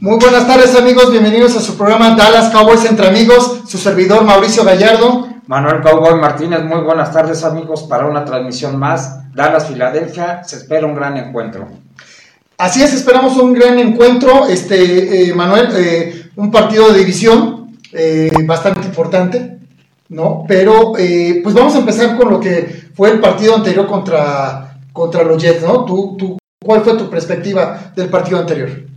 Muy buenas tardes amigos, bienvenidos a su programa Dallas Cowboys entre amigos, su servidor Mauricio Gallardo. Manuel Cowboy Martínez, muy buenas tardes amigos para una transmisión más. Dallas, Filadelfia, se espera un gran encuentro. Así es, esperamos un gran encuentro, este eh, Manuel, eh, un partido de división eh, bastante importante, ¿no? Pero pues vamos a empezar con lo que fue el partido anterior contra, contra los Jets, ¿no? ¿Tú, tú, ¿Cuál fue tu perspectiva del partido anterior?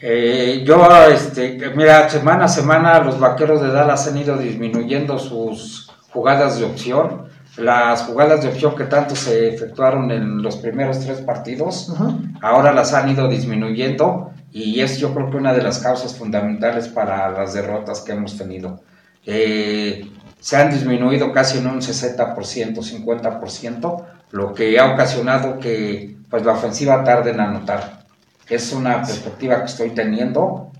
Eh, yo, este, mira, semana a semana los vaqueros de Dallas han ido disminuyendo sus jugadas de opción. Las jugadas de opción que tanto se efectuaron en los primeros tres partidos, ahora las han ido disminuyendo y es yo creo que una de las causas fundamentales para las derrotas que hemos tenido. Eh, se han disminuido casi en un 60%, 50%, lo que ha ocasionado que pues, la ofensiva tarde en anotar es una perspectiva que estoy teniendo.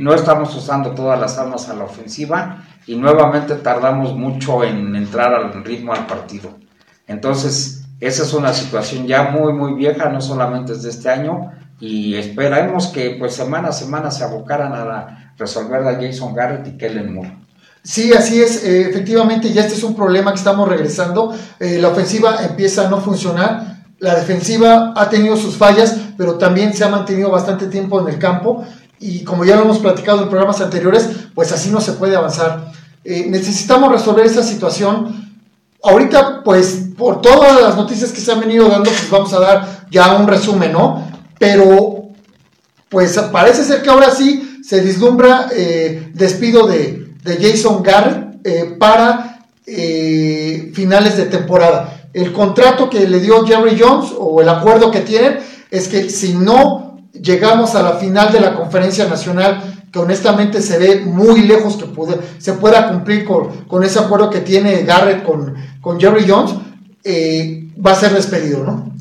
no estamos usando todas las armas a la ofensiva y nuevamente tardamos mucho en entrar al ritmo al partido. Entonces, esa es una situación ya muy, muy vieja, no solamente es de este año, y esperemos que pues semana a semana se abocaran a resolver a Jason Garrett y Kellen Moore. Sí, así es, eh, efectivamente, ya este es un problema que estamos regresando, eh, la ofensiva empieza a no funcionar, la defensiva ha tenido sus fallas, pero también se ha mantenido bastante tiempo en el campo y como ya lo hemos platicado en programas anteriores, pues así no se puede avanzar. Eh, necesitamos resolver esa situación. Ahorita, pues por todas las noticias que se han venido dando, pues vamos a dar ya un resumen, ¿no? Pero, pues parece ser que ahora sí se vislumbra eh, despido de, Jason Garrett eh, para finales de temporada. El contrato que le dio Jerry Jones o el acuerdo que tienen es que si no llegamos a la final de la conferencia nacional, que honestamente se ve muy lejos que se pueda cumplir con, ese acuerdo que tiene Garrett con, con Jerry Jones, eh, va a ser despedido, ¿no?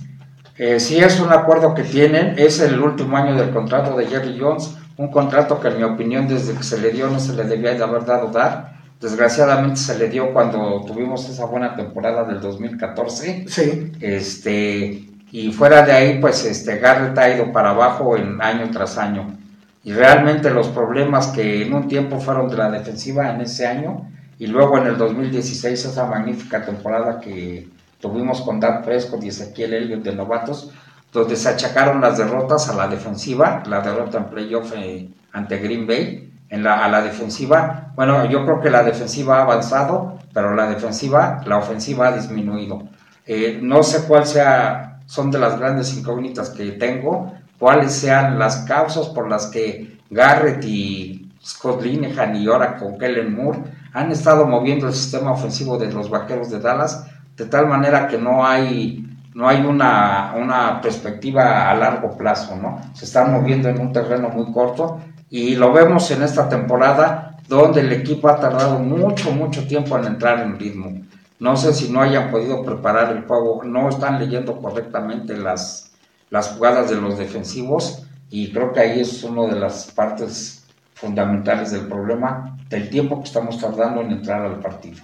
Eh, sí, es un acuerdo que tienen, es el último año del contrato de Jerry Jones, un contrato que en mi opinión desde que se le dio no se le debía de haber dado dar Desgraciadamente se le dio cuando tuvimos esa buena temporada del 2014. Sí. Este, y fuera de ahí, pues este, Garrett ha ido para abajo en año tras año. Y realmente los problemas que en un tiempo fueron de la defensiva en ese año, y luego en el 2016, esa magnífica temporada que tuvimos con Dan Prescott y Ezequiel Elliott de novatos, donde se achacaron las derrotas a la defensiva, la derrota en playoff eh, ante Green Bay, en la, a la defensiva. Bueno, yo creo que la defensiva ha avanzado, pero la defensiva, la ofensiva ha disminuido. Eh, no sé cuál sea, son de las grandes incógnitas que tengo, cuáles sean las causas por las que Garrett y Scott Linehan y ahora con Kellen Moore han estado moviendo el sistema ofensivo de los vaqueros de Dallas de tal manera que no hay no hay una, una perspectiva a largo plazo, ¿no? Se están moviendo en un terreno muy corto y lo vemos en esta temporada donde el equipo ha tardado mucho, mucho tiempo en entrar en ritmo. No sé si no hayan podido preparar el juego, no están leyendo correctamente las, las jugadas de los defensivos y creo que ahí es una de las partes fundamentales del problema del tiempo que estamos tardando en entrar al partido.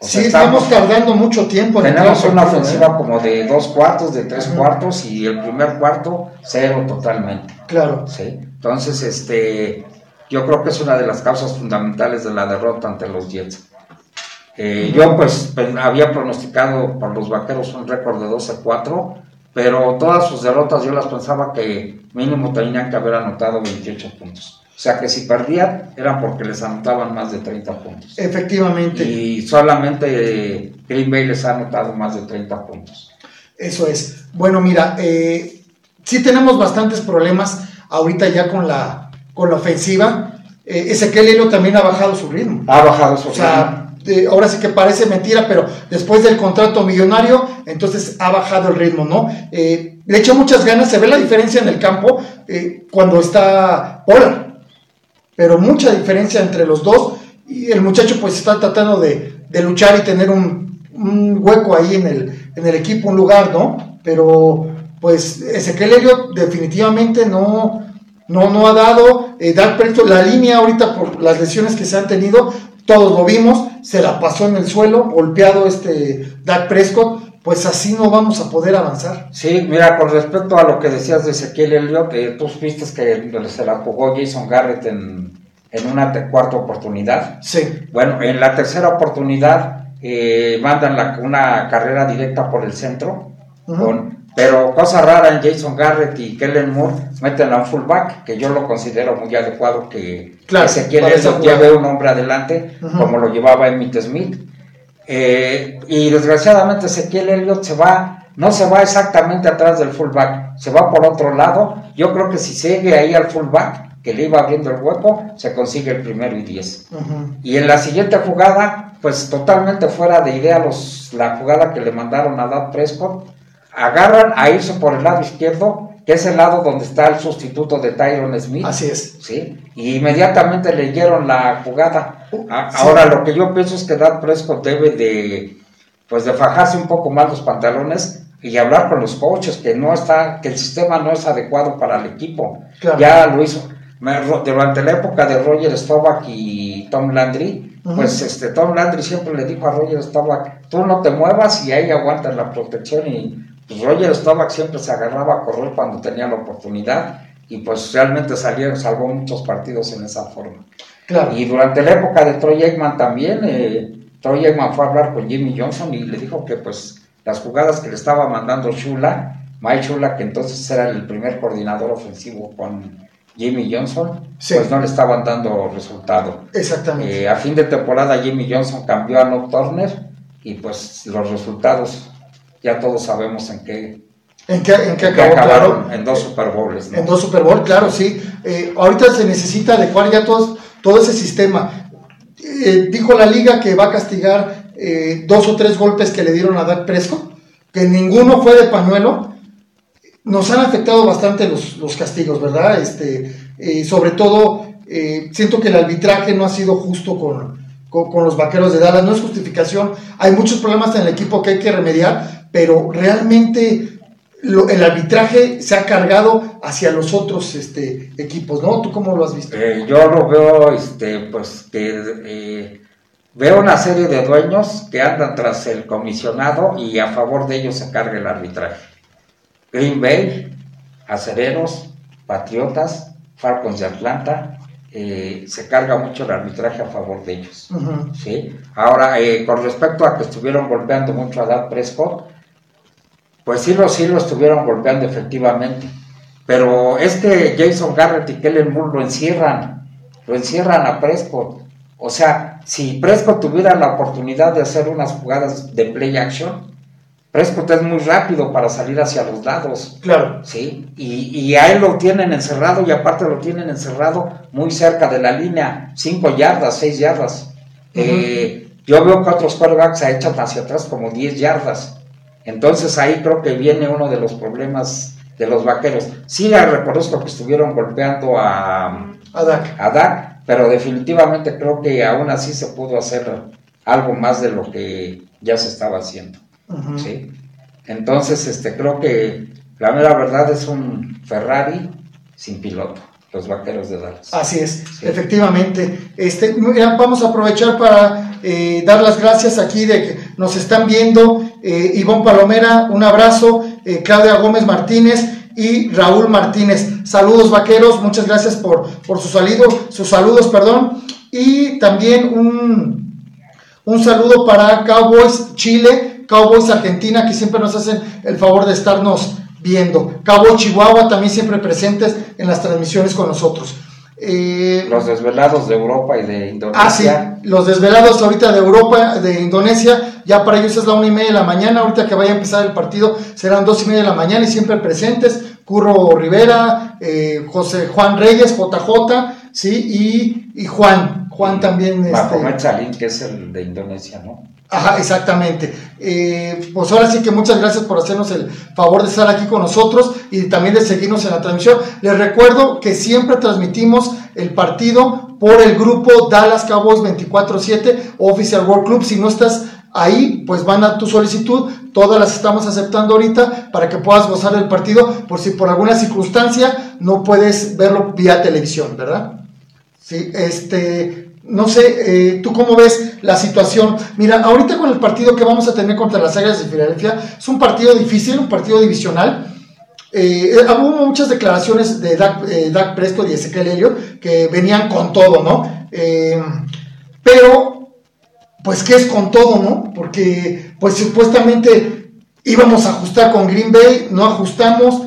sí, estamos, tardando mucho tiempo. En tenemos una ofensiva ¿eh? como de dos cuartos, de tres cuartos y el primer cuarto cero totalmente. Claro. ¿sí? Entonces, este, yo creo que es una de las causas fundamentales de la derrota ante los Jets. Eh, yo pues había pronosticado por los vaqueros un récord de 12-4, pero todas sus derrotas yo las pensaba que mínimo tenían que haber anotado 28 puntos. O sea que si perdían eran porque les anotaban más de 30 puntos. Efectivamente. Y solamente Green Bay les ha anotado más de 30 puntos. Eso es. Bueno, mira, eh, sí tenemos bastantes problemas ahorita ya con la, con la ofensiva. Eh, Ezequiel Hilo también ha bajado su ritmo. Ha bajado su ritmo. O sea, ahora sí que parece mentira, pero después del contrato millonario, entonces ha bajado el ritmo, ¿no? Eh, le echa muchas ganas, se ve la diferencia en el campo eh, cuando está Polar, pero mucha diferencia entre los dos y el muchacho pues está tratando de, de luchar y tener un, un, hueco ahí en el, en el equipo, un lugar, ¿no? Pero pues Ezequiel Elliott definitivamente no, no, no ha dado, eh, la línea ahorita por las lesiones que se han tenido, todos lo vimos, se la pasó en el suelo, golpeado este Dak Prescott, pues así no vamos a poder avanzar. Sí, mira, con respecto a lo que decías de Ezequiel Elliott, eh, tú viste que se la jugó Jason Garrett en, en una cuarta oportunidad. Sí. Bueno, en la tercera oportunidad eh, mandan la, una carrera directa por el centro, con, pero cosa rara en Jason Garrett y Kellen Moore meten a un fullback, que yo lo considero muy adecuado que Claro, Ezequiel jugada. lleve un hombre adelante, como lo llevaba Emmitt Smith. Eh, y desgraciadamente Ezequiel Elliott se va, no se va exactamente atrás del fullback, se va por otro lado. Yo creo que si sigue ahí al fullback, que le iba abriendo el hueco, se consigue el primero y diez. Y en la siguiente jugada, pues totalmente fuera de idea los, la jugada que le mandaron a Dad Prescott, agarran a irse por el lado izquierdo, que es el lado donde está el sustituto de Tyron Smith. Así es. ¿sí? Y inmediatamente leyeron la jugada. A- Sí. Ahora lo que yo pienso es que Dad Prescott debe de pues de fajarse un poco más los pantalones y hablar con los coaches que no está que el sistema no es adecuado para el equipo. Claro. Ya lo hizo durante la época de Roger Staubach y Tom Landry, pues este Tom Landry siempre le dijo a Roger Staubach, tú no te muevas y ahí aguantas la protección y pues Roger Staubach siempre se agarraba a correr cuando tenía la oportunidad y pues realmente salieron, salvó muchos partidos en esa forma. Claro. Y durante la época de Troy Aikman también, eh, Troy Aikman fue a hablar con Jimmy Johnson y le dijo que pues las jugadas que le estaba mandando Shula, Mike Shula, que entonces era el primer coordinador ofensivo con Jimmy Johnson, Sí. pues no le estaban dando resultado. Exactamente. Eh, a fin de temporada Jimmy Johnson cambió a No Turner y pues los resultados ya todos sabemos en qué, ¿En qué, en acabó? acabaron Claro. en dos Super Bowls. ¿no? En dos Super Bowl, claro, sí. Eh, ahorita se necesita adecuar ya todos, todo ese sistema. Eh, dijo la liga que va a castigar eh, dos o tres golpes que le dieron a Dak Prescott, que ninguno fue de pañuelo. Nos han afectado bastante los, los castigos, ¿verdad? Este, sobre todo, siento que el arbitraje no ha sido justo con, con, los vaqueros de Dallas. No es justificación. Hay muchos problemas en el equipo que hay que remediar, pero realmente el arbitraje se ha cargado hacia los otros este, equipos, ¿no? ¿Tú cómo lo has visto? Eh, yo lo veo, este, pues eh, veo una serie de dueños que andan tras el comisionado y a favor de ellos se carga el arbitraje. Green Bay, Acereros, Patriotas, Falcons de Atlanta, eh, se carga mucho el arbitraje a favor de ellos. ¿sí? Ahora, eh, con respecto a que estuvieron golpeando mucho a Dak Prescott, pues sí lo, sí lo estuvieron golpeando efectivamente. Pero es que Jason Garrett y Kellen Moore lo encierran, lo encierran a Prescott. O sea, si Prescott tuviera la oportunidad de hacer unas jugadas de play action, Prescott es muy rápido para salir hacia los lados. Claro. Sí, y, y a él lo tienen encerrado y aparte lo tienen encerrado muy cerca de la línea, 5 yardas, 6 yardas. Eh, yo veo que otros quarterbacks se echan hacia atrás como 10 yardas. Entonces ahí creo que viene uno de los problemas de los vaqueros. Sí, ya reconozco que estuvieron golpeando a, A Dak. a Dak, pero definitivamente creo que aún así se pudo hacer algo más de lo que ya se estaba haciendo. ¿Sí? Entonces, este, creo que la mera verdad es un Ferrari sin piloto, los vaqueros de Dallas. Así es, Sí. efectivamente. Este, vamos a aprovechar para eh, dar las gracias aquí de que nos están viendo. Eh, Ivonne Palomera, un abrazo. eh, Claudia Gómez Martínez y Raúl Martínez. Saludos vaqueros, muchas gracias por, por su salido, sus saludos, perdón. Y también un, un saludo para Cowboys Chile, Cowboys Argentina, que siempre nos hacen el favor de estarnos viendo. Cowboys Chihuahua también siempre presentes en las transmisiones con nosotros. Eh, Los desvelados de Europa y de ah, sí, Indonesia. los desvelados ahorita de Europa, de Indonesia, ya para ellos es la una y media de la mañana, ahorita que vaya a empezar el partido serán dos y media de la mañana y siempre presentes, Curro Rivera, eh, José Juan Reyes, JJ, sí, y, y Juan, Juan también. este, Mahomet Salim, que es el de Indonesia, ¿no? Ajá, exactamente. Eh, pues ahora sí que muchas gracias por hacernos el favor de estar aquí con nosotros y también de seguirnos en la transmisión. Les recuerdo que siempre transmitimos el partido por el grupo Dallas Cowboys 24-7 Official World Club. Si no estás ahí, pues manda tu solicitud. Todas las estamos aceptando ahorita para que puedas gozar del partido por si por alguna circunstancia no puedes verlo vía televisión, ¿verdad? Sí, este, no sé, eh, ¿tú cómo ves la situación? Mira, ahorita con el partido que vamos a tener contra las Águilas de Filadelfia, es un partido difícil, un partido divisional. Eh, hubo muchas declaraciones de Dak, eh, Prescott y Ezequiel Elliott que venían con todo, ¿no? pero, pues, ¿qué es con todo, no? Porque, pues, supuestamente íbamos a ajustar con Green Bay, no ajustamos.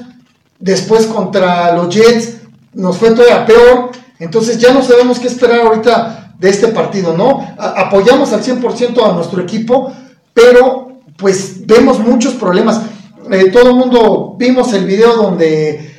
Después contra los Jets nos fue todavía peor. Entonces ya no sabemos qué esperar ahorita de este partido, ¿no? apoyamos al 100% a nuestro equipo, pero pues vemos muchos problemas. Eh, todo el mundo vimos el video donde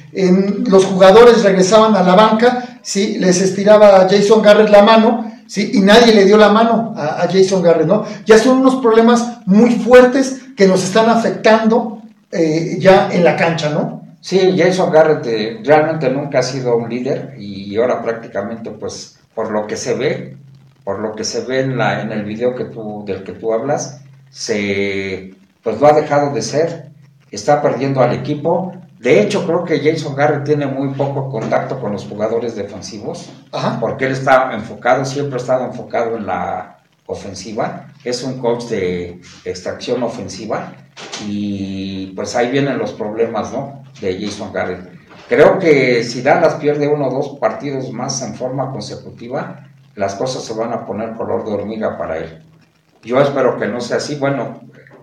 los jugadores regresaban a la banca, ¿sí? les estiraba Jason Garrett la mano, ¿sí? y nadie le dio la mano a, Jason Garrett, ¿no? Ya son unos problemas muy fuertes que nos están afectando eh, ya en la cancha, ¿no? Sí, Jason Garrett realmente nunca ha sido un líder y ahora prácticamente pues por lo que se ve, por lo que se ve en, la, en el video que tú, del que tú hablas, se, pues lo ha dejado de ser, está perdiendo al equipo. De hecho, creo que Jason Garrett tiene muy poco contacto con los jugadores defensivos, porque él está enfocado, siempre ha estado enfocado en la ofensiva, es un coach de extracción ofensiva y pues ahí vienen los problemas, ¿no? De Jason Garrett. Creo que si Dallas pierde uno o dos partidos más en forma consecutiva, las cosas se van a poner color de hormiga para él. Yo espero que no sea así. Bueno,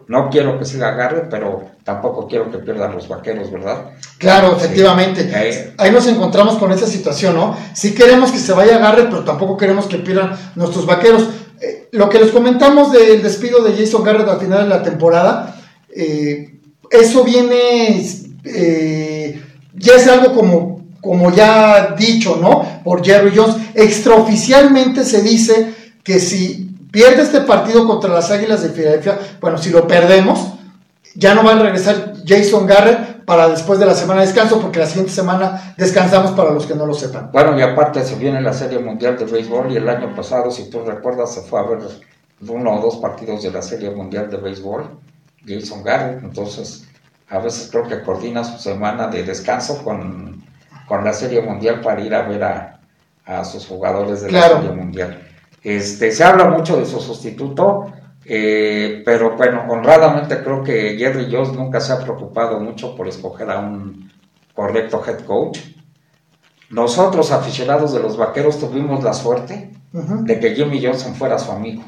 no quiero que siga Garrett, pero tampoco quiero que pierdan los vaqueros, ¿verdad? Claro, efectivamente. Ahí, nos encontramos con esa situación, ¿no? Sí queremos que se vaya Garrett, pero tampoco queremos que pierdan nuestros vaqueros. Eh, lo que les comentamos del despido de Jason Garrett al final de la temporada, eh, eso viene eh, ya es algo como, como ya dicho, ¿no? Por Jerry Jones. Extraoficialmente se dice que si pierde este partido contra las Águilas de Filadelfia, bueno, si lo perdemos, ya no va a regresar Jason Garrett para después de la semana de descanso, porque la siguiente semana descansamos para los que no lo sepan. Bueno, y aparte se viene la Serie Mundial de Béisbol y el año pasado, si tú recuerdas, se fue a ver uno o dos partidos de la Serie Mundial de Béisbol, Jason Garrett, entonces a veces creo que coordina su semana de descanso con, la Serie Mundial para ir a ver a, sus jugadores de la Serie Mundial. Este, se habla mucho de su sustituto, eh, pero bueno, honradamente creo que Jerry Jones nunca se ha preocupado mucho por escoger a un correcto head coach. Nosotros, aficionados de los vaqueros, tuvimos la suerte de que Jimmy Johnson fuera su amigo.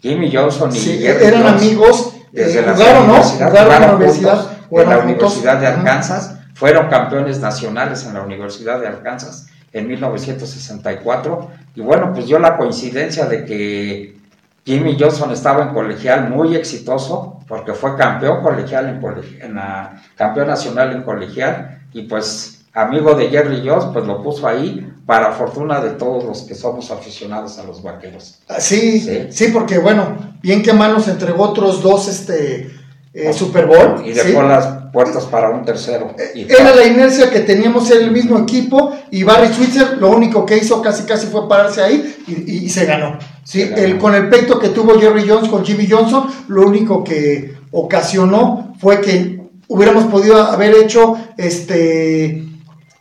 Jimmy Johnson y sí, eran amigos desde eh, la universidad, universidad, en la Universidad de Arkansas, fueron campeones nacionales en la Universidad de Arkansas en 1964 y bueno, pues dio la coincidencia de que Jimmy Johnson estaba en colegial muy exitoso porque fue campeón colegial en, en la, campeón nacional en colegial. Y pues amigo de Jerry Jones, pues lo puso ahí para fortuna de todos los que somos aficionados a los vaqueros. Ah, sí, sí, porque bueno, bien que Manos entregó otros dos este eh, Super Bowl. Y dejó las puertas para un tercero. Eh, era la inercia que teníamos en el mismo equipo y Barry Switzer lo único que hizo casi casi fue pararse ahí y, se ganó. ¿sí? El, con el peito que tuvo Jerry Jones con Jimmy Johnson, lo único que ocasionó fue que hubiéramos podido haber hecho este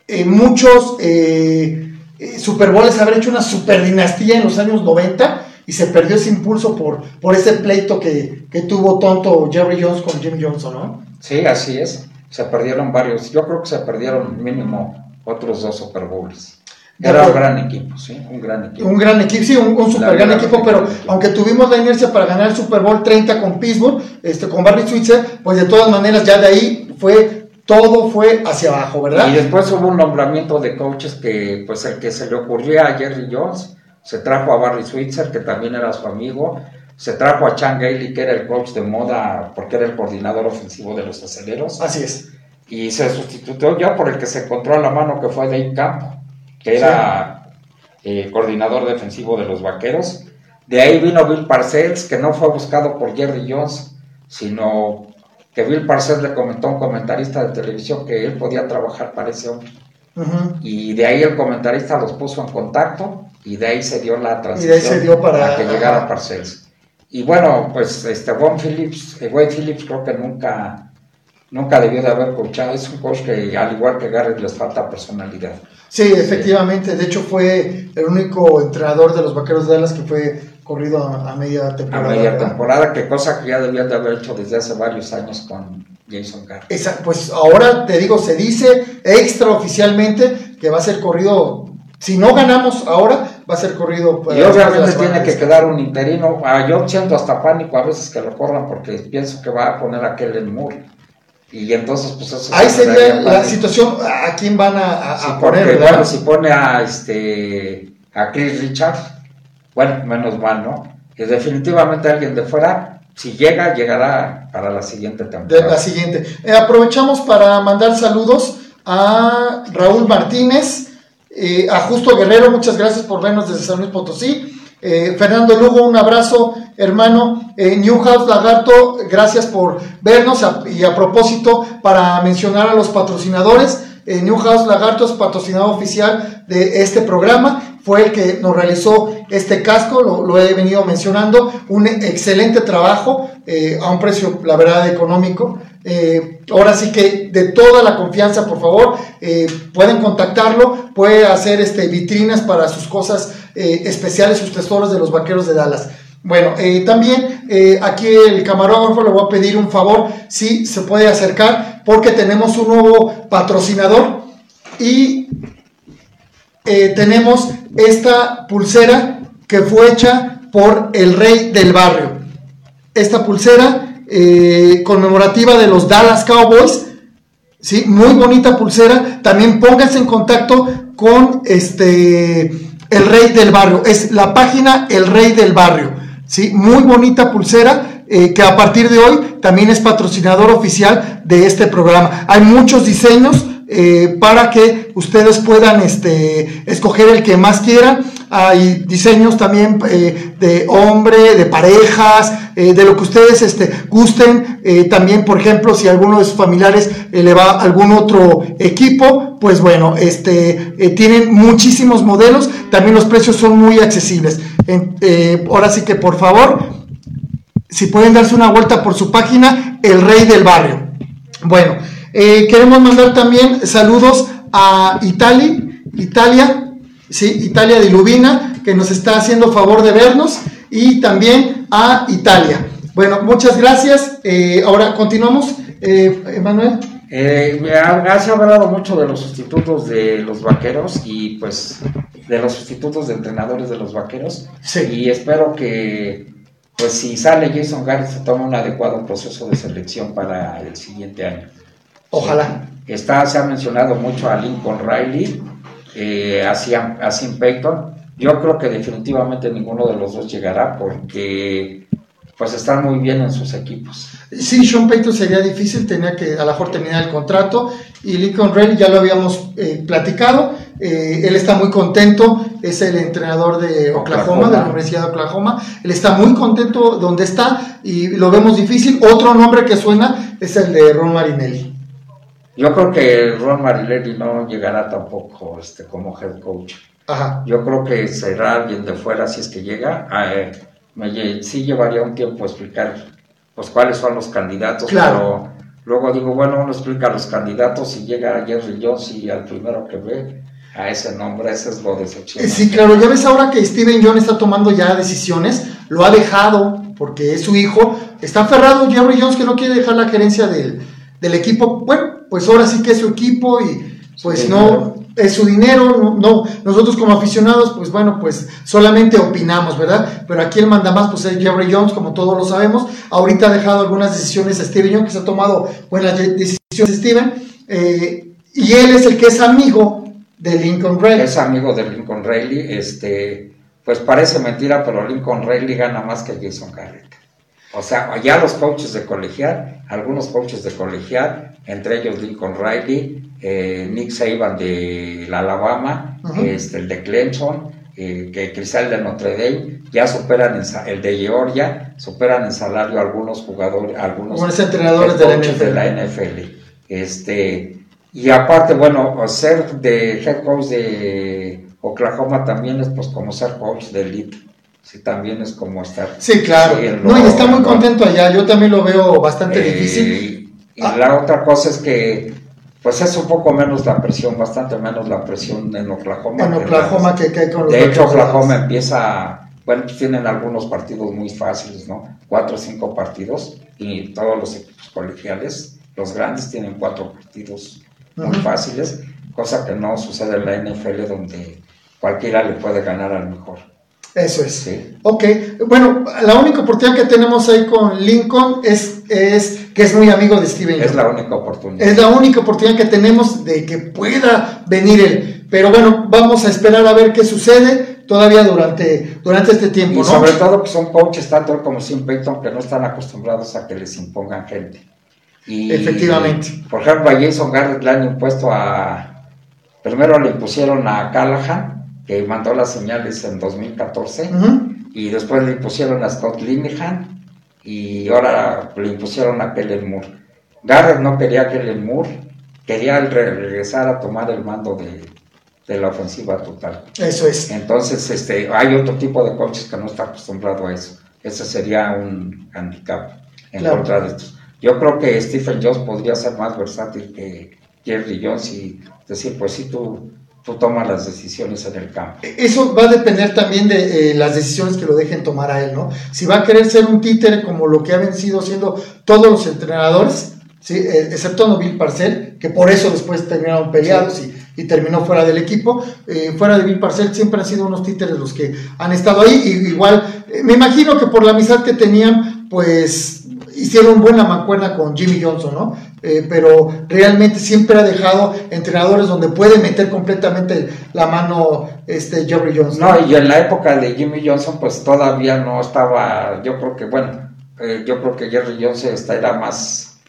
eh, muchos eh, eh, Super Bowls, haber hecho una super dinastía en los años 90 y se perdió ese impulso por, por ese pleito que, tuvo tonto Jerry Jones con Jim Johnson, ¿no? Sí, así es. Se perdieron varios. Yo creo que se perdieron mínimo otros dos Super Bowls. Era un gran equipo, sí, un gran equipo. Un gran equipo, sí, un, super gran equipo, pero aunque tuvimos la inercia para ganar el Super Bowl 30 con Pittsburgh, este, con Barry Switzer, pues de todas maneras ya de ahí fue todo fue hacia abajo, ¿verdad? Y después hubo un nombramiento de coaches que, pues el que se le ocurrió a Jerry Jones, se trajo a Barry Switzer, que también era su amigo, se trajo a Chan Gailey, que era el coach de moda, porque era el coordinador ofensivo de los aceleros. Así es. Y se sustituyó ya por el que se encontró a la mano, que fue Dave Camp, que era el eh, coordinador defensivo de los vaqueros. De ahí vino Bill Parcells, que no fue buscado por Jerry Jones, sino que Bill Parcells le comentó a un comentarista de televisión que él podía trabajar para ese hombre. Y de ahí el comentarista los puso en contacto y de ahí se dio la transición para, que llegara Parcells. Y bueno, pues este Von Phillips, eh, Wade Phillips creo que nunca nunca debió de haber coachado. Es un coach que, al igual que Garrett, les falta personalidad. Sí, efectivamente. De hecho, fue el único entrenador de los Vaqueros de Dallas que fue corrido a, media temporada. A media temporada, que cosa que ya debía de haber hecho desde hace varios años con Jason Garrett. pues ahora te digo, se dice extraoficialmente que va a ser corrido. Si no ganamos ahora, va a ser corrido. Y obviamente tiene que quedar un interino. Ah, yo siento hasta pánico a veces que lo corran porque pienso que va a poner aquel en Moore y entonces, pues eso Ahí sería la situación, ¿a quién van a, poner? bueno, si pone a, este, a Chris Richard, bueno, menos mal, ¿no? Que definitivamente alguien de fuera, si llega, llegará para la siguiente temporada. De la siguiente. Eh, aprovechamos para mandar saludos a Raúl Martínez, eh, a Justo Guerrero, muchas gracias por vernos desde San Luis Potosí. Eh, Fernando Lugo, un abrazo, hermano. Eh, Newhouse Lagarto, gracias por vernos. y a propósito, para mencionar a los patrocinadores, eh, Newhouse Lagarto es patrocinador oficial de este programa. Fue el que nos realizó este casco, lo, he venido mencionando. Un excelente trabajo a un precio, la verdad, económico. ahora sí que de toda la confianza, por favor, pueden contactarlo, puede hacer este, vitrinas para sus cosas eh, especiales, sus tesoros de los vaqueros de Dallas. Bueno, eh, también eh, aquí el camarógrafo le voy a pedir un favor, si se puede acercar, porque tenemos un nuevo patrocinador y tenemos esta pulsera que fue hecha por el rey del barrio. Esta pulsera conmemorativa de los Dallas Cowboys, ¿sí? muy bonita pulsera. También pónganse en contacto con este el Rey del Barrio. Es la página El Rey del Barrio. ¿sí? Muy bonita pulsera eh, que a partir de hoy también es patrocinador oficial de este programa. Hay muchos diseños eh, para que ustedes puedan este, escoger el que más quieran. Hay diseños también eh, de hombre, de parejas, eh, de lo que ustedes este, gusten. también, por ejemplo, si alguno de sus familiares le va a algún otro equipo, pues bueno, este, tienen muchísimos modelos. También los precios son muy accesibles. ahora sí que por favor, si pueden darse una vuelta por su página, El Rey del Barrio. Bueno, eh, queremos mandar también saludos a Italia, Italia, sí, Italia de Lubina, que nos está haciendo favor de vernos, y también a Italia. Bueno, muchas gracias. Eh, ahora continuamos, eh, Emanuel. Eh, has hablado mucho de los sustitutos de los vaqueros y pues de los sustitutos de entrenadores de los vaqueros. Sí. Y espero que, pues si sale Jason Garrett, se tome un adecuado proceso de selección para el siguiente año. Ojalá. Está, se ha mencionado mucho a Lincoln Riley, eh, a, Sim Payton. Yo creo que definitivamente ninguno de los dos llegará porque pues están muy bien en sus equipos. Sí, Sean Payton sería difícil, tenía que a lo mejor terminar el contrato y Lincoln Riley ya lo habíamos eh, platicado, eh, él está muy contento, es el entrenador de Oklahoma, de la Universidad de Oklahoma, él está muy contento donde está y lo vemos difícil. Otro nombre que suena es el de Ron Marinelli. Yo creo que Ron Marinelli no llegará tampoco este, como head coach. Yo creo que será alguien de fuera si es que llega. Eh, me, sí llevaría un tiempo explicar pues cuáles son los candidatos, pero luego digo, bueno, uno explica a los candidatos y llega Jerry Jones y al primero que ve a ese nombre, ese es lo decepcionante. Sí, claro, ya ves ahora que Steven Jones está tomando ya decisiones, lo ha dejado porque es su hijo, está aferrado Jerry Jones que no quiere dejar la gerencia del, del equipo, bueno, pues ahora sí que es su equipo y pues no es su dinero, no, nosotros como aficionados, pues bueno, pues solamente opinamos, ¿verdad? Pero aquí el manda más, pues es Jerry Jones, como todos lo sabemos. Ahorita ha dejado algunas decisiones a Steven Jones, que se ha tomado buenas decisiones Steven, eh, y él es el que es amigo de Lincoln Riley. Es amigo de Lincoln Riley, este, pues parece mentira, pero Lincoln Riley gana más que Jason Garrett. O sea, ya los coaches de colegial, algunos coaches de colegial, entre ellos Lincoln Riley, eh, Nick Saban de la Alabama, este, el de Clemson, eh, que Cristal de Notre Dame, ya superan en, el de Georgia, superan en salario algunos jugadores, algunos entrenadores de la, de la NFL. Este, y aparte, bueno, ser de head coach de Oklahoma también es pues como ser coach de elite sí también es como estar. Sí, claro. no, y está muy contento allá. Yo también lo veo bastante eh, difícil. Y ah. la otra cosa es que pues es un poco menos la presión, bastante menos la presión en Oklahoma. En Oklahoma que, que, con los De hecho, Oklahoma empieza, bueno, tienen algunos partidos muy fáciles, ¿no? Cuatro o cinco partidos y todos los equipos colegiales, los grandes tienen cuatro partidos muy fáciles, cosa que no sucede en la NFL donde cualquiera le puede ganar al mejor. Eso es. Ok, bueno, la única oportunidad que tenemos ahí con Lincoln es, es que es muy amigo de Steven. Es la única oportunidad. Es la única oportunidad que tenemos de que pueda venir él. Pero bueno, vamos a esperar a ver qué sucede todavía durante, durante este tiempo. Y sobre todo que son coaches tanto como Sim Payton que no están acostumbrados a que les impongan gente. Y, Efectivamente. Por ejemplo, a Jason Garrett le han impuesto a... Primero le impusieron a Callahan que mandó las señales en 2014, y después le impusieron a Scott Linehan, y ahora le impusieron a Kellen Moore. Garrett no quería a Kellen Moore, quería regresar a tomar el mando de, la ofensiva total. Eso es. Entonces, este, hay otro tipo de coaches que no está acostumbrado a eso. Ese sería un handicap en contra de estos. Yo creo que Stephen Jones podría ser más versátil que Jerry Jones y decir, pues si tú tú tomas las decisiones en el campo. Eso va a depender también de eh, las decisiones que lo dejen tomar a él, ¿no? Si va a querer ser un títere como lo que han vencido siendo todos los entrenadores, ¿sí? Eh, excepto Nobil Parcel, que por eso después terminaron peleados y, terminó fuera del equipo. Eh, fuera de Bill Parcel siempre han sido unos títeres los que han estado ahí. Y, igual, me imagino que por la amistad que tenían, pues hicieron buena mancuerna con Jimmy Johnson, ¿no? Eh, pero realmente siempre ha dejado entrenadores donde puede meter completamente la mano este Jerry Johnson. No, y en la época de Jimmy Johnson, pues todavía no estaba, yo creo que, bueno, eh, yo creo que Jerry Johnson era más,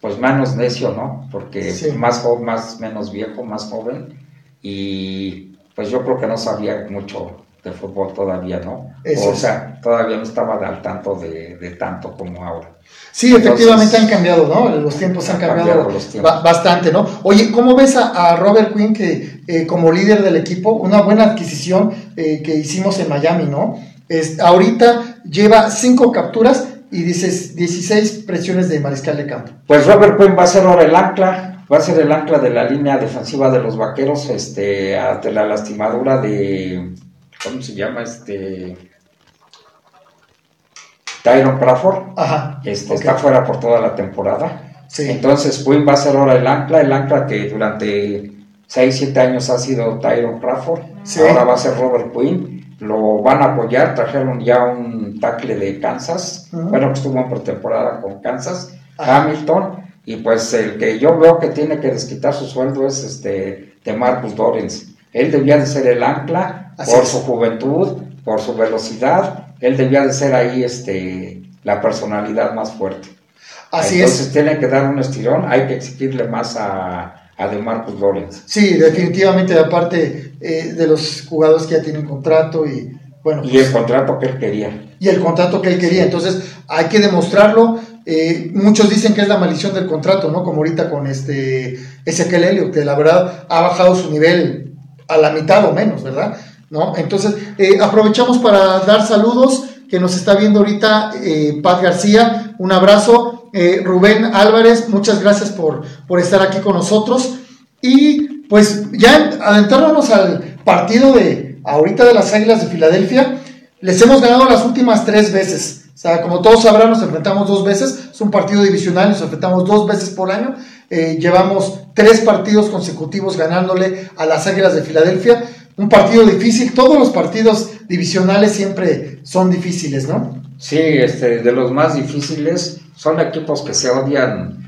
pues menos necio, ¿no? Porque más joven, más, menos viejo, más joven, y pues yo creo que no sabía mucho de fútbol todavía, ¿no? o sea, todavía no estaba al tanto de, de tanto como ahora. Sí, efectivamente han cambiado, ¿no? Los tiempos han, cambiado, bastante, ¿no? Oye, ¿cómo ves a, Robert Quinn que eh, como líder del equipo, una buena adquisición eh, que hicimos en Miami, ¿no? Es, ahorita lleva cinco capturas y dices 16 presiones de mariscal de campo. Pues Robert Quinn va a ser ahora el ancla, va a ser el ancla de la línea defensiva de los vaqueros, este, ante la lastimadura de ¿cómo se llama? Este Tyron Crawford, Ajá, este, está fuera por toda la temporada. Sí. Entonces Quinn va a ser ahora el ancla, el ancla que durante 6, 7 años ha sido Tyron Crawford, ahora va a ser Robert Quinn, lo van a apoyar, trajeron ya un tackle de Kansas, bueno, que estuvo en pretemporada con Kansas, Hamilton, y pues el que yo veo que tiene que desquitar su sueldo es este de Marcus Dorens. Él debía de ser el ancla por su juventud, por su velocidad, él debía de ser ahí este, la personalidad más fuerte. Así Entonces tiene que dar un estirón, hay que exigirle más a, a de Marcus Lorenz. Sí, definitivamente, aparte eh, de los jugadores que ya tienen contrato y bueno. y el pues, contrato que él quería. Y el contrato que él quería, entonces hay que demostrarlo. Eh, muchos dicen que es la maldición del contrato, ¿no? Como ahorita con este Ezequiel Helio, que la verdad ha bajado su nivel a la mitad o menos, ¿verdad? ¿No? Entonces, eh, aprovechamos para dar saludos, que nos está viendo ahorita eh, Paz García, un abrazo, eh, Rubén Álvarez, muchas gracias por, por estar aquí con nosotros. Y pues ya adentrándonos al partido de ahorita de las Águilas de Filadelfia, les hemos ganado las últimas tres veces. O sea, como todos sabrán, nos enfrentamos dos veces. Es un partido divisional, nos enfrentamos dos veces por año. Eh, llevamos tres partidos consecutivos ganándole a las Águilas de Filadelfia. Un partido difícil, todos los partidos divisionales siempre son difíciles, ¿no? Sí, este, de los más difíciles son equipos que se odian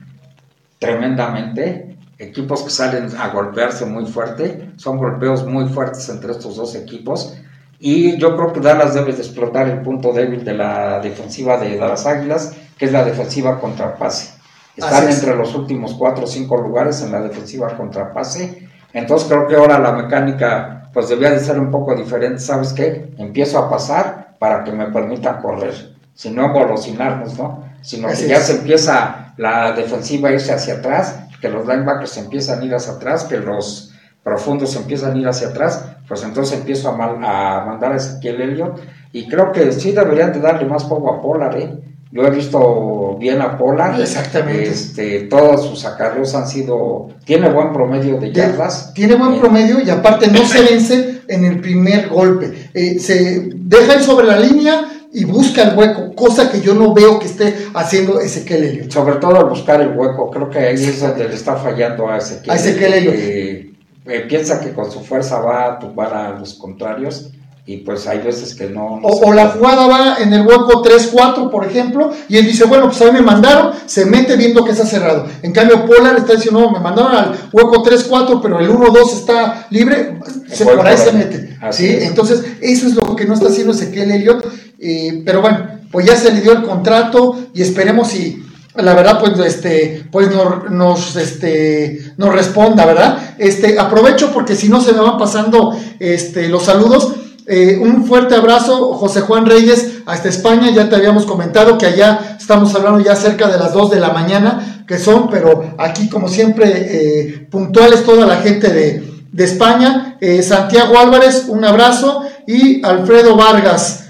tremendamente, equipos que salen a golpearse muy fuerte, son golpeos muy fuertes entre estos dos equipos. Y yo creo que Dallas debe de explotar el punto débil de la defensiva de las Águilas, que es la defensiva contra pase. Están entre los últimos cuatro o cinco lugares en la defensiva contra pase. Entonces creo que ahora la mecánica pues debía de ser un poco diferente. ¿Sabes qué? Empiezo a pasar para que me permitan correr. Si no engolosinarnos, ¿no? Sino que ya se empieza la defensiva a irse hacia atrás, que los linebackers empiezan a ir hacia atrás, que los profundos empiezan a ir hacia atrás, pues entonces empiezo a, a mandar a Ezequiel Helio y creo que sí deberían de darle más poco a Polar, ¿eh? Yo he visto bien a Pola. Exactamente. Este, todos sus acarreos han sido. Tiene buen promedio de yardas. Tiene buen promedio y aparte no se vence en el primer golpe. Eh, se deja él sobre la línea y busca el hueco, cosa que yo no veo que esté haciendo Ezequiel Elliott. Sobre todo al buscar el hueco, creo que ahí es donde le está fallando a Ezequiel. A Ezequiel Elliott. Eh, eh, piensa que con su fuerza va a tumbar a los contrarios y pues hay veces que no... o, la jugada va en el hueco 3-4, por ejemplo, y él dice, bueno, pues a mí me mandaron, se mete viendo que está cerrado. En cambio, Polar está diciendo, no, me mandaron al hueco 3-4, pero el 1-2 está libre, se, por ahí se mete. ¿sí? Entonces, eso es lo que no está haciendo Ezequiel Elliott. Eh, pero bueno, pues ya se le dio el contrato y esperemos si la verdad pues este pues nos, este nos responda verdad este aprovecho porque si no se me van pasando este los saludos eh, un fuerte abrazo, José Juan Reyes, hasta España. Ya te habíamos comentado que allá estamos hablando ya cerca de las 2 de la mañana, que son, pero aquí, como siempre, eh, puntuales toda la gente de, España. Eh, Santiago Álvarez, un abrazo. Y Alfredo Vargas.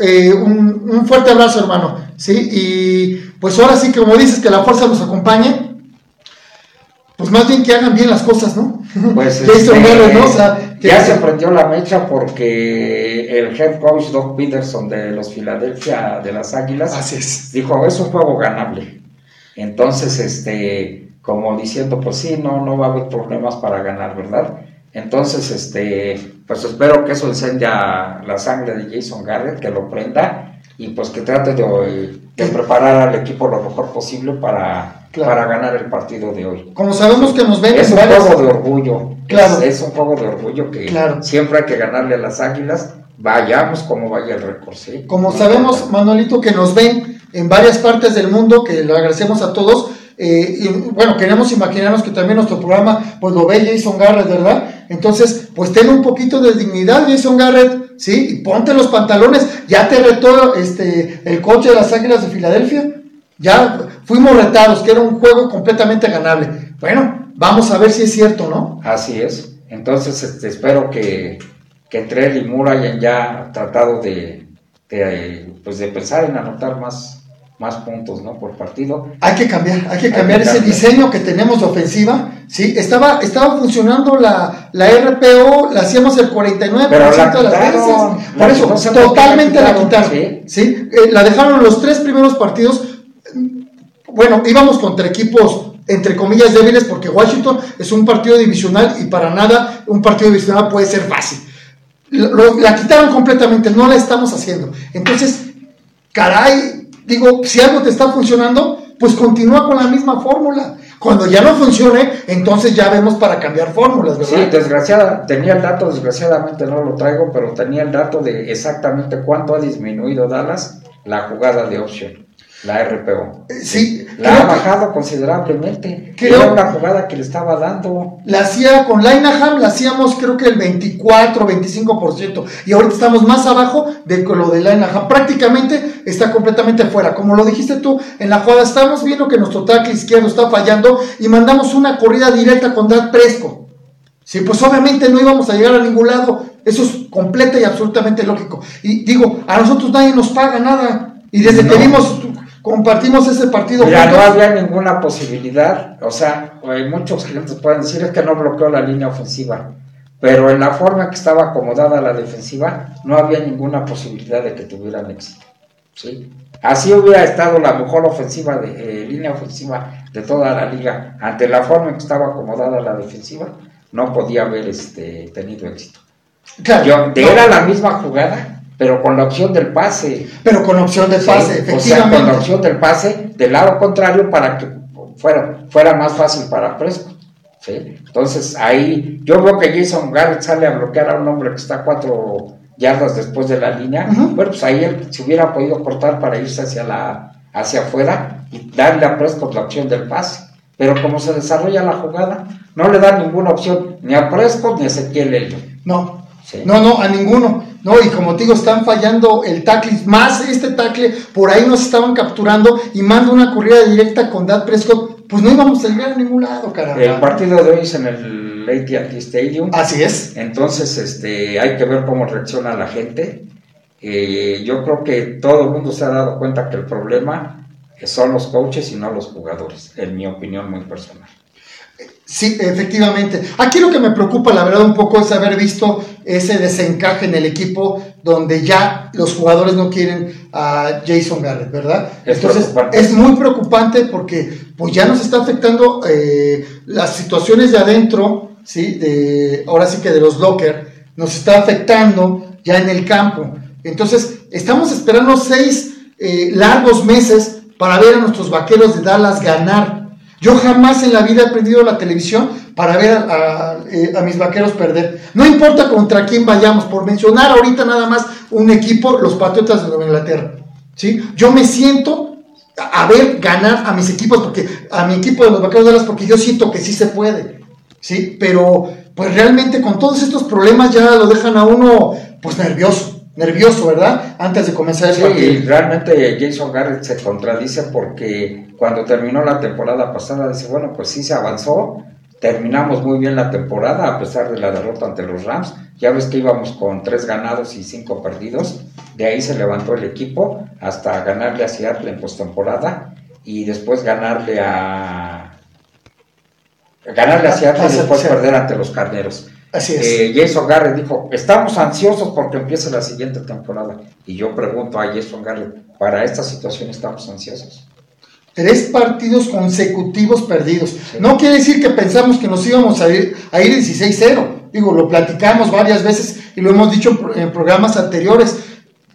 Un, un, fuerte abrazo, hermano. ¿Sí? Y pues ahora sí, como dices, que la fuerza nos acompañe pues más bien que hagan bien las cosas, ¿no? Pues este, ya se prendió la mecha porque el head coach Doc Peterson de los Philadelphia de las Águilas dijo, es un juego ganable. Entonces, este, como diciendo, pues sí, no, no va a haber problemas para ganar, ¿verdad? Entonces, este, pues espero que eso encenda la sangre de Jason Garrett, que lo prenda y pues que trate de, de preparar al equipo lo mejor posible para para ganar el partido de hoy. Como sabemos que nos ven es un juego de orgullo. Claro. Es, un juego de orgullo que siempre hay que ganarle a las águilas, vayamos como vaya el récord. Como sabemos, Manuelito, que nos ven en varias partes del mundo, que lo agradecemos a todos. Eh, y bueno, queremos imaginarnos que también nuestro programa pues lo ve Jason Garrett, ¿verdad? Entonces, pues ten un poquito de dignidad, Jason Garrett, ¿sí? Y ponte los pantalones. Ya te retó este, el coche de las Águilas de Filadelfia. Ya fuimos retados, que era un juego completamente ganable. Bueno, vamos a ver si es cierto, ¿no? Así es. Entonces, este, espero que, que entre él y Moore hayan ya tratado de, pues de pensar en anotar más, más puntos, ¿no? Por partido. Hay que cambiar, hay que cambiar ese diseño que tenemos de ofensiva. Sí, estaba, estaba funcionando la, la RPO, la hacíamos el 49% Pero de las veces. Por eso, totalmente la quitaron. Sí, eh, la dejaron los tres primeros partidos bueno, íbamos contra equipos entre comillas débiles porque Washington es un partido divisional y para nada un partido divisional puede ser fácil. la quitaron completamente, no la estamos haciendo. Entonces, caray, digo, si algo te está funcionando, pues continúa con la misma fórmula. Cuando ya no funcione, entonces ya vemos para cambiar fórmulas, ¿verdad? Sí, desgraciada, tenía el dato, desgraciadamente no lo traigo, pero tenía el dato de exactamente cuánto ha disminuido Dallas la jugada de opción. La RPO. Eh, sí. La ha bajado considerablemente. Creo, Era una jugada que le estaba dando. La hacía con Linaham, la hacíamos creo que el 24, 25%. Y ahorita estamos más abajo de lo de Linaham. Prácticamente está completamente fuera. Como lo dijiste tú, en la jugada estamos viendo que nuestro tackle izquierdo está fallando y mandamos una corrida directa con Dad Presco. Sí, pues obviamente no íbamos a llegar a ningún lado. Eso es completa y absolutamente lógico. Y digo, a nosotros nadie nos paga nada. Y desde que vimos compartimos ese partido. Mira, no había ninguna posibilidad, o sea, muchos clientes pueden decir es que no bloqueó la línea ofensiva, pero en la forma en que estaba acomodada la defensiva, no había ninguna posibilidad de que tuvieran éxito. ¿sí? Así hubiera estado la mejor ofensiva de eh, línea ofensiva de toda la liga, ante la forma en que estaba acomodada la defensiva, no podía haber este, tenido éxito. Claro, era la misma jugada, pero con la opción del pase. Pero con opción del pase, efectivamente. O sea, con la opción del pase del lado contrario para que fuera, fuera más fácil para Fresco. ¿sí? Entonces ahí yo veo que Jason Garrett sale a bloquear a un hombre que está cuatro yardas después de la línea. Bueno, pues ahí él se hubiera podido cortar para irse hacia la hacia afuera y darle a Prescott la opción del pase. Pero como se desarrolla la jugada, no le da ninguna opción ni a Prescott ni a Ezequiel Elliott. No, no, no, a ninguno. No, y como te digo, están fallando el tackle, más este tackle, por ahí nos estaban capturando y manda una corrida directa con Dad Prescott, pues no íbamos a llegar a ningún lado, caramba. El partido de hoy es en el AT&T Stadium. Así es. Entonces, este, hay que ver cómo reacciona la gente. Eh, yo creo que todo el mundo se ha dado cuenta que el problema son los coaches y no los jugadores, en mi opinión muy personal. Sí, efectivamente. Aquí lo que me preocupa, la verdad, un poco es haber visto ese desencaje en el equipo donde ya los jugadores no quieren a Jason Garrett, ¿verdad? Entonces, es muy preocupante porque pues ya nos está afectando eh, las situaciones de adentro, ¿sí? De, ahora sí que de los locker, nos está afectando ya en el campo. Entonces, estamos esperando seis eh, largos meses para ver a nuestros vaqueros de Dallas ganar yo jamás en la vida he prendido la televisión para ver eh, a, mis vaqueros perder. No importa contra quién vayamos, por mencionar ahorita nada más un equipo, los Patriotas de Nueva Inglaterra. ¿sí? Yo me siento a, ver ganar a mis equipos, porque a mi equipo de los vaqueros de las, porque yo siento que sí se puede. ¿sí? Pero pues realmente con todos estos problemas ya lo dejan a uno pues nervioso nervioso, ¿verdad? Antes de comenzar el sí, Y realmente Jason Garrett se contradice porque cuando terminó la temporada pasada dice, bueno, pues sí se avanzó, terminamos muy bien la temporada a pesar de la derrota ante los Rams. Ya ves que íbamos con tres ganados y cinco perdidos. De ahí se levantó el equipo hasta ganarle a Seattle en postemporada y después ganarle a ganarle a Seattle y después perder ante los Carneros. Así es. Eh, Jason Garrett dijo, estamos ansiosos porque empiece la siguiente temporada. Y yo pregunto a Jason Garrett, ¿para esta situación estamos ansiosos? Tres partidos consecutivos perdidos. No quiere decir que pensamos que nos íbamos a ir, a ir 16-0. Digo, lo platicamos varias veces y lo hemos dicho en programas anteriores.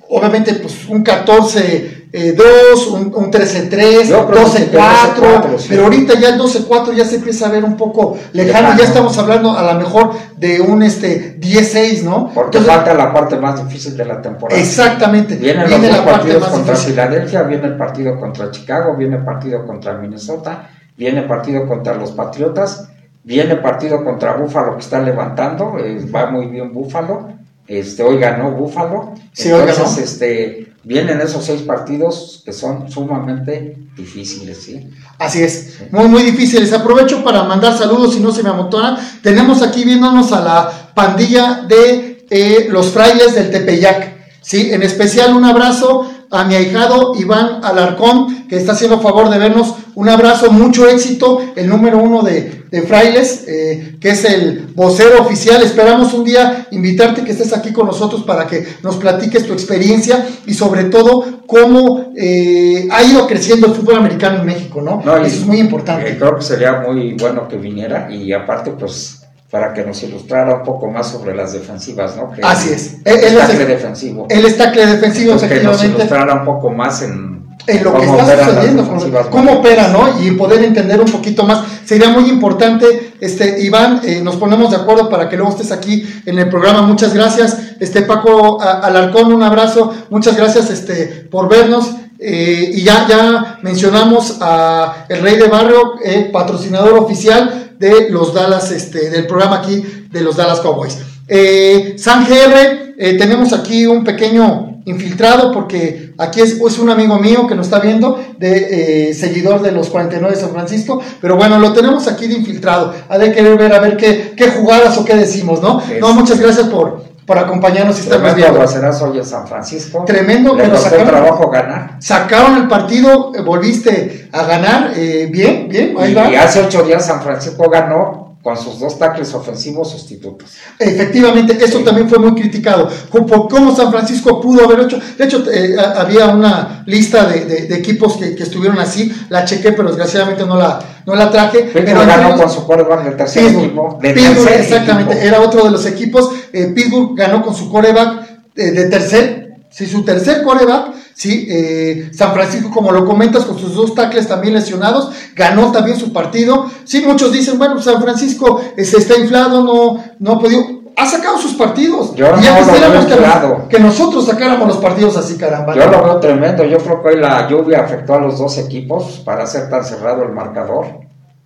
Obviamente, pues un 14 2, eh, un, un 13-3, 12-4, pero ahorita ya el 12-4 ya se empieza a ver un poco lejano, ya estamos hablando a lo mejor de un este 10-6, ¿no? Porque falta la parte más difícil de la temporada. Exactamente. Vienen viene los partidos contra Filadelfia, viene el partido contra Chicago, viene el partido contra Minnesota, viene el partido contra los Patriotas, viene el partido contra Búfalo que está levantando, eh, va muy bien Búfalo, este, hoy ganó Búfalo, sí, entonces este vienen esos seis partidos que son sumamente difíciles, ¿sí? Así es, muy, muy difíciles. Aprovecho para mandar saludos, si no se me amontona. Tenemos aquí viéndonos a la pandilla de eh, los frailes del Tepeyac, ¿sí? En especial un abrazo a mi ahijado Iván Alarcón, que está haciendo favor de vernos. Un abrazo, mucho éxito, el número uno de, Frailes, eh, que es el vocero oficial. Esperamos un día invitarte que estés aquí con nosotros para que nos platiques tu experiencia y sobre todo cómo eh, ha ido creciendo el fútbol americano en México, ¿no? Eso es muy importante. Eh, creo que sería muy bueno que viniera y aparte pues para que nos ilustrara un poco más sobre las defensivas, ¿no? Así es. El, el tackle defensivo. El estacle defensivo, Que nos ilustrara un poco más en, en lo que está sucediendo, cómo, opera, ¿no? Y poder entender un poquito más. Sería muy importante, este, Iván, eh, nos ponemos de acuerdo para que luego estés aquí en el programa. Muchas gracias. Este, Paco Alarcón, un abrazo. Muchas gracias, este, por vernos. Eh, y ya, ya mencionamos a el Rey de Barrio, eh, patrocinador oficial de los Dallas, este, del programa aquí de los Dallas Cowboys. Eh, San GR, eh, tenemos aquí un pequeño infiltrado porque aquí es, un amigo mío que nos está viendo, de eh, seguidor de los 49 de San Francisco, pero bueno, lo tenemos aquí de infiltrado. Ha de querer ver a ver qué, qué jugadas o qué decimos, ¿no? No, muchas gracias por, por acompañarnos y estarnos viendo. hoy en San Francisco. Tremendo, Le pero sacaron, trabajo ganar. Sacaron el partido, eh, volviste a ganar, eh, bien, bien, ahí y, va. Y hace ocho días San Francisco ganó con sus dos tackles ofensivos sustitutos. Efectivamente, eso también fue muy criticado. Por cómo San Francisco pudo haber hecho. De hecho, eh, había una lista de, equipos que, estuvieron así. La chequé, pero desgraciadamente no la, no la traje. pero ganó con su coreback del tercer equipo. Pittsburgh, exactamente, era otro de los equipos. Eh, Pittsburgh ganó con su coreback eh, de tercer, sí, su tercer coreback ¿sí? Eh, San Francisco, como lo comentas, con sus dos tackles también lesionados, ganó también su partido. Sí, muchos dicen, bueno, San Francisco eh, se está inflado, no, no ha podido. Ha sacado sus partidos. Yo y ya quisiéramos que, que, nosotros sacáramos los partidos así, caramba. Yo lo veo tremendo. Yo creo que hoy la lluvia afectó a los dos equipos para hacer tan cerrado el marcador.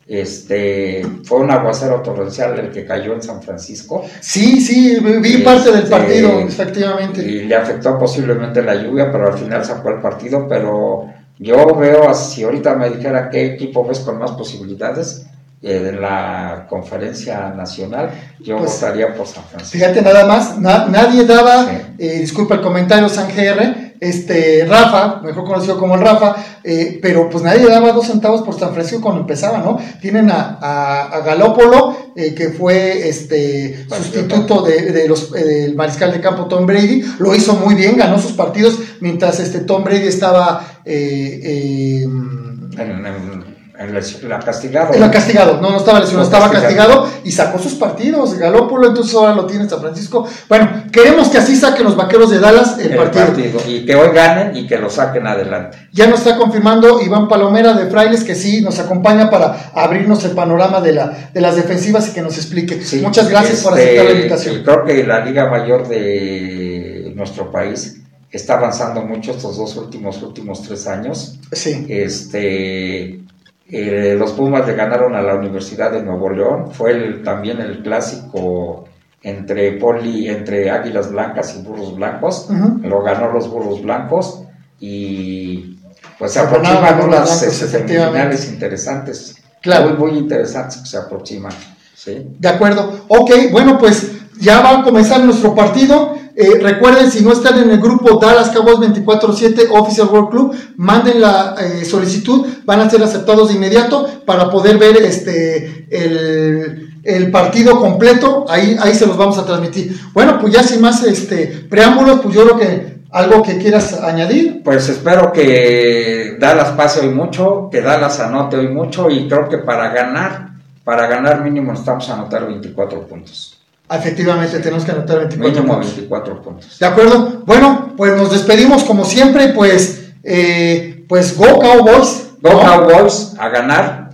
Este fue un aguacero torrencial el que cayó en San Francisco. Sí, sí, vi parte del este, partido, efectivamente. Y le afectó posiblemente la lluvia, pero al final sacó el partido. Pero yo veo, si ahorita me dijera qué equipo ves con más posibilidades, eh, de la conferencia nacional, yo pues, votaría por San Francisco. Fíjate nada más, nadie daba, eh, disculpa el comentario, San GR, este Rafa, mejor conocido como el Rafa, eh, pero pues nadie daba dos centavos por San Francisco cuando empezaba, ¿no? Tienen a, a, Galópolo, que fue este sustituto de, los, del mariscal de campo Tom Brady, lo hizo muy bien, ganó sus partidos mientras este Tom Brady estaba en, la castigado. En la castigado, no, no estaba lesionado, estaba castigado. y sacó sus partidos. Galópolo, entonces ahora lo tiene San Francisco. Bueno, queremos que así saquen los vaqueros de Dallas el, partido. Y que hoy ganen y que lo saquen adelante. Ya nos está confirmando Iván Palomera de Frailes que sí nos acompaña para abrirnos el panorama de, la, de las defensivas y que nos explique. Muchas gracias por aceptar la este, invitación. Creo que la Liga Mayor de nuestro país está avanzando mucho estos dos últimos últimos tres años. Sí. Este eh, los Pumas le ganaron a la Universidad de Nuevo León. Fue también el clásico entre poli, entre Águilas Blancas y Burros Blancos. Lo ganó los Burros Blancos y pues se aproximan unas semifinales interesantes. Claro. Muy, muy interesantes que se aproximan. ¿sí? De acuerdo. Ok, bueno, pues ya va a comenzar nuestro partido. Eh, recuerden, si no están en el grupo Dallas Cowboys 24-7 Official World Club, manden la eh, solicitud, van a ser aceptados de inmediato para poder ver este el, partido completo. Ahí, ahí se los vamos a transmitir. Bueno, pues ya sin más este preámbulos, pues yo creo que algo que quieras añadir. Pues espero que Dallas pase hoy mucho, que Dallas anote hoy mucho y creo que para ganar, para ganar mínimo estamos a anotar 24 puntos. Efectivamente, tenemos que anotar 24 puntos. 24 puntos. De acuerdo. Bueno, pues nos despedimos como siempre, pues, eh, pues Go Cowboys. Go Cowboys a ganar